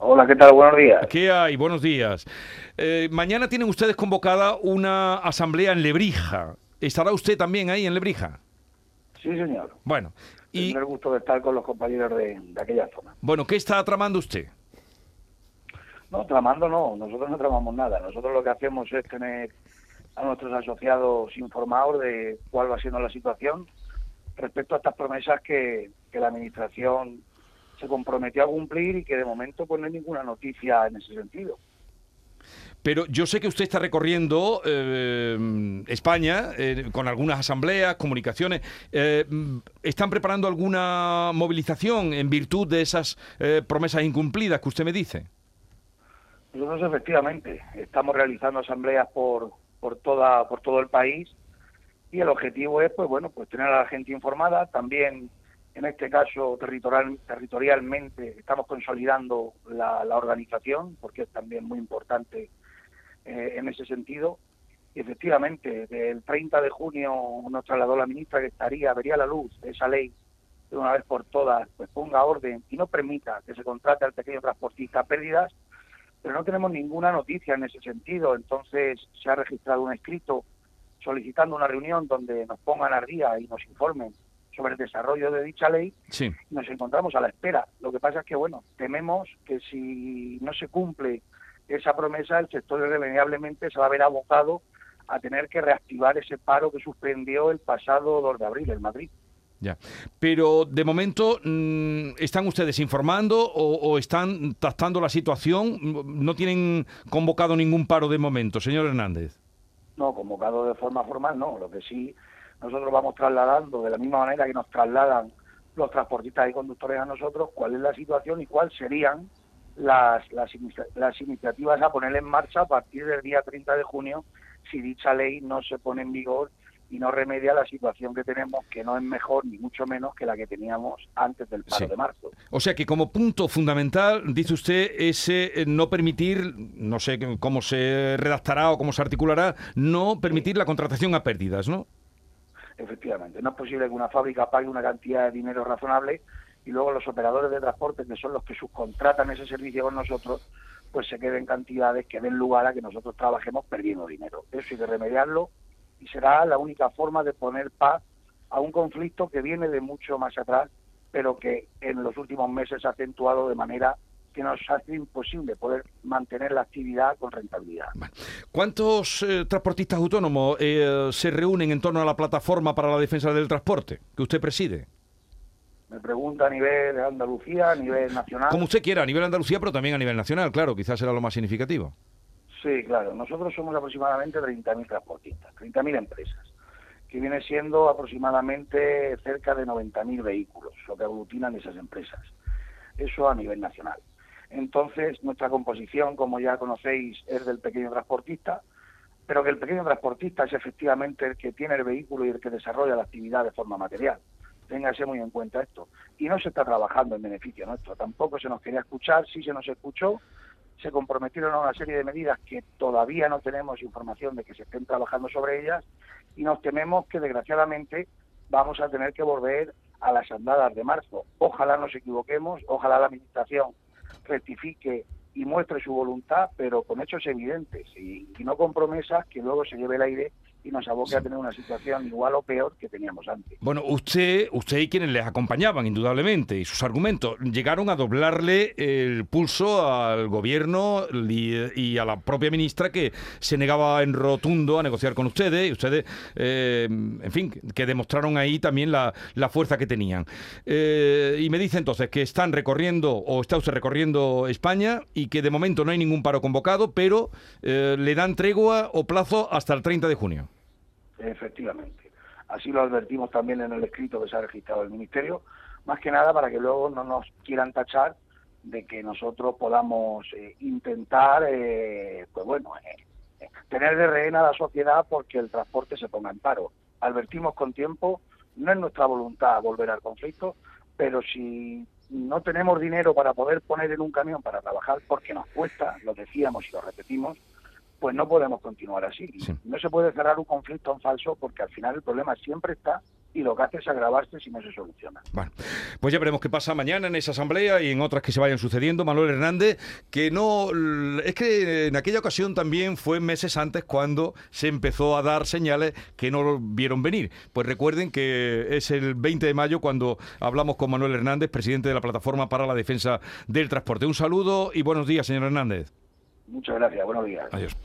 Hola, ¿qué tal? Buenos días. ¿Qué hay? Buenos días. Eh, mañana tienen ustedes convocada una asamblea en Lebrija. ¿Estará usted también ahí en Lebrija? Sí, señor. Bueno, y Tendré el gusto de estar con los compañeros de, de aquella zona. bueno, ¿qué está tramando usted? No, tramando no, nosotros no tramamos nada. Nosotros lo que hacemos es tener a nuestros asociados informados de cuál va siendo la situación respecto a estas promesas que, que la Administración se comprometió a cumplir y que de momento pues no hay ninguna noticia en ese sentido. Pero yo sé que usted está recorriendo eh, España eh, con algunas asambleas, comunicaciones. Eh, ¿Están preparando alguna movilización en virtud de esas promesas incumplidas que usted me dice? Nosotros efectivamente estamos realizando asambleas por, por toda por todo el país y el objetivo es pues bueno pues tener a la gente informada también en este caso territorial, territorialmente estamos consolidando la, organización porque es también muy importante eh, en ese sentido y efectivamente el 30 de junio nos trasladó la ministra que estaría vería la luz esa ley de una vez por todas pues ponga orden y no permita que se contrate al pequeño transportista pérdidas pero no tenemos ninguna noticia en ese sentido. Entonces se ha registrado un escrito solicitando una reunión donde nos pongan al día y nos informen sobre el desarrollo de dicha ley. Sí. Nos encontramos a la espera. Lo que pasa es que, bueno, tememos que si no se cumple esa promesa, el sector irremediablemente se va a ver abocado a tener que reactivar ese paro que suspendió el pasado 2 de abril en Madrid. Ya. Pero de momento, mm, ¿están ustedes informando o, o están tratando la situación? ¿No tienen convocado ningún paro de momento, señor Hernández? No, convocado de forma formal no. Lo que sí nosotros vamos trasladando, de la misma manera que nos trasladan los transportistas y conductores a nosotros, cuál es la situación y cuáles serían las, las, las iniciativas a poner en marcha a partir del día 30 de junio si dicha ley no se pone en vigor y no remedia la situación que tenemos, que no es mejor ni mucho menos que la que teníamos antes del paro Sí. de marzo. O sea que como punto fundamental, dice usted, ese eh, no permitir, no sé cómo se redactará o cómo se articulará, no permitir la contratación a pérdidas, ¿no? Efectivamente, no es posible que una fábrica pague una cantidad de dinero razonable y luego los operadores de transporte, que son los que subcontratan ese servicio con nosotros, pues se queden cantidades que den lugar a que nosotros trabajemos perdiendo dinero. Eso hay que remediarlo y será la única forma de poner paz a un conflicto que viene de mucho más atrás, pero que en los últimos meses ha acentuado de manera que nos hace imposible poder mantener la actividad con rentabilidad. ¿Cuántos eh, transportistas autónomos eh, se reúnen en torno a la plataforma para la defensa del transporte que usted preside? Me pregunta a nivel de Andalucía, a nivel nacional. Como usted quiera, a nivel Andalucía, pero también a nivel nacional, claro, quizás será lo más significativo. Sí, claro. Nosotros somos aproximadamente 30.000 transportistas, 30.000 empresas, que viene siendo aproximadamente cerca de 90.000 vehículos, lo que aglutinan esas empresas. Eso a nivel nacional. Entonces, nuestra composición, como ya conocéis, es del pequeño transportista, pero que el pequeño transportista es efectivamente el que tiene el vehículo y el que desarrolla la actividad de forma material. Téngase muy en cuenta esto. Y no se está trabajando en beneficio nuestro. Tampoco se nos quería escuchar, sí se nos escuchó, se comprometieron a una serie de medidas que todavía no tenemos información de que se estén trabajando sobre ellas y nos tememos que desgraciadamente vamos a tener que volver a las andadas de marzo. Ojalá nos equivoquemos, ojalá la Administración rectifique y muestre su voluntad, pero con hechos evidentes y, y no con promesas que luego se lleve el aire y nos aboque a tener una situación igual o peor que teníamos antes. Bueno, usted, usted y quienes les acompañaban, indudablemente, y sus argumentos, llegaron a doblarle el pulso al gobierno y, a la propia ministra que se negaba en rotundo a negociar con ustedes, y ustedes, eh, en fin, que demostraron ahí también la, la fuerza que tenían. Eh, y me dice entonces que están recorriendo, o está usted recorriendo España, y que de momento no hay ningún paro convocado, pero eh, le dan tregua o plazo hasta el 30 de junio. Efectivamente. Así lo advertimos también en el escrito que se ha registrado el Ministerio, más que nada para que luego no nos quieran tachar de que nosotros podamos eh, intentar, eh, pues bueno, eh, tener de rehén a la sociedad porque el transporte se ponga en paro. Advertimos con tiempo, no es nuestra voluntad volver al conflicto, pero si no tenemos dinero para poder poner en un camión para trabajar porque nos cuesta, lo decíamos y lo repetimos, pues no podemos continuar así. Sí. No se puede cerrar un conflicto en falso porque al final el problema siempre está y lo que hace es agravarse si no se soluciona. Bueno, pues ya veremos qué pasa mañana en esa asamblea y en otras que se vayan sucediendo. Manuel Hernández, que no. Es que en aquella ocasión también fue meses antes cuando se empezó a dar señales que no lo vieron venir. Pues recuerden que es el 20 de mayo cuando hablamos con Manuel Hernández, presidente de la Plataforma para la Defensa del Transporte. Un saludo y buenos días, señor Hernández. Muchas gracias, buenos días. Adiós.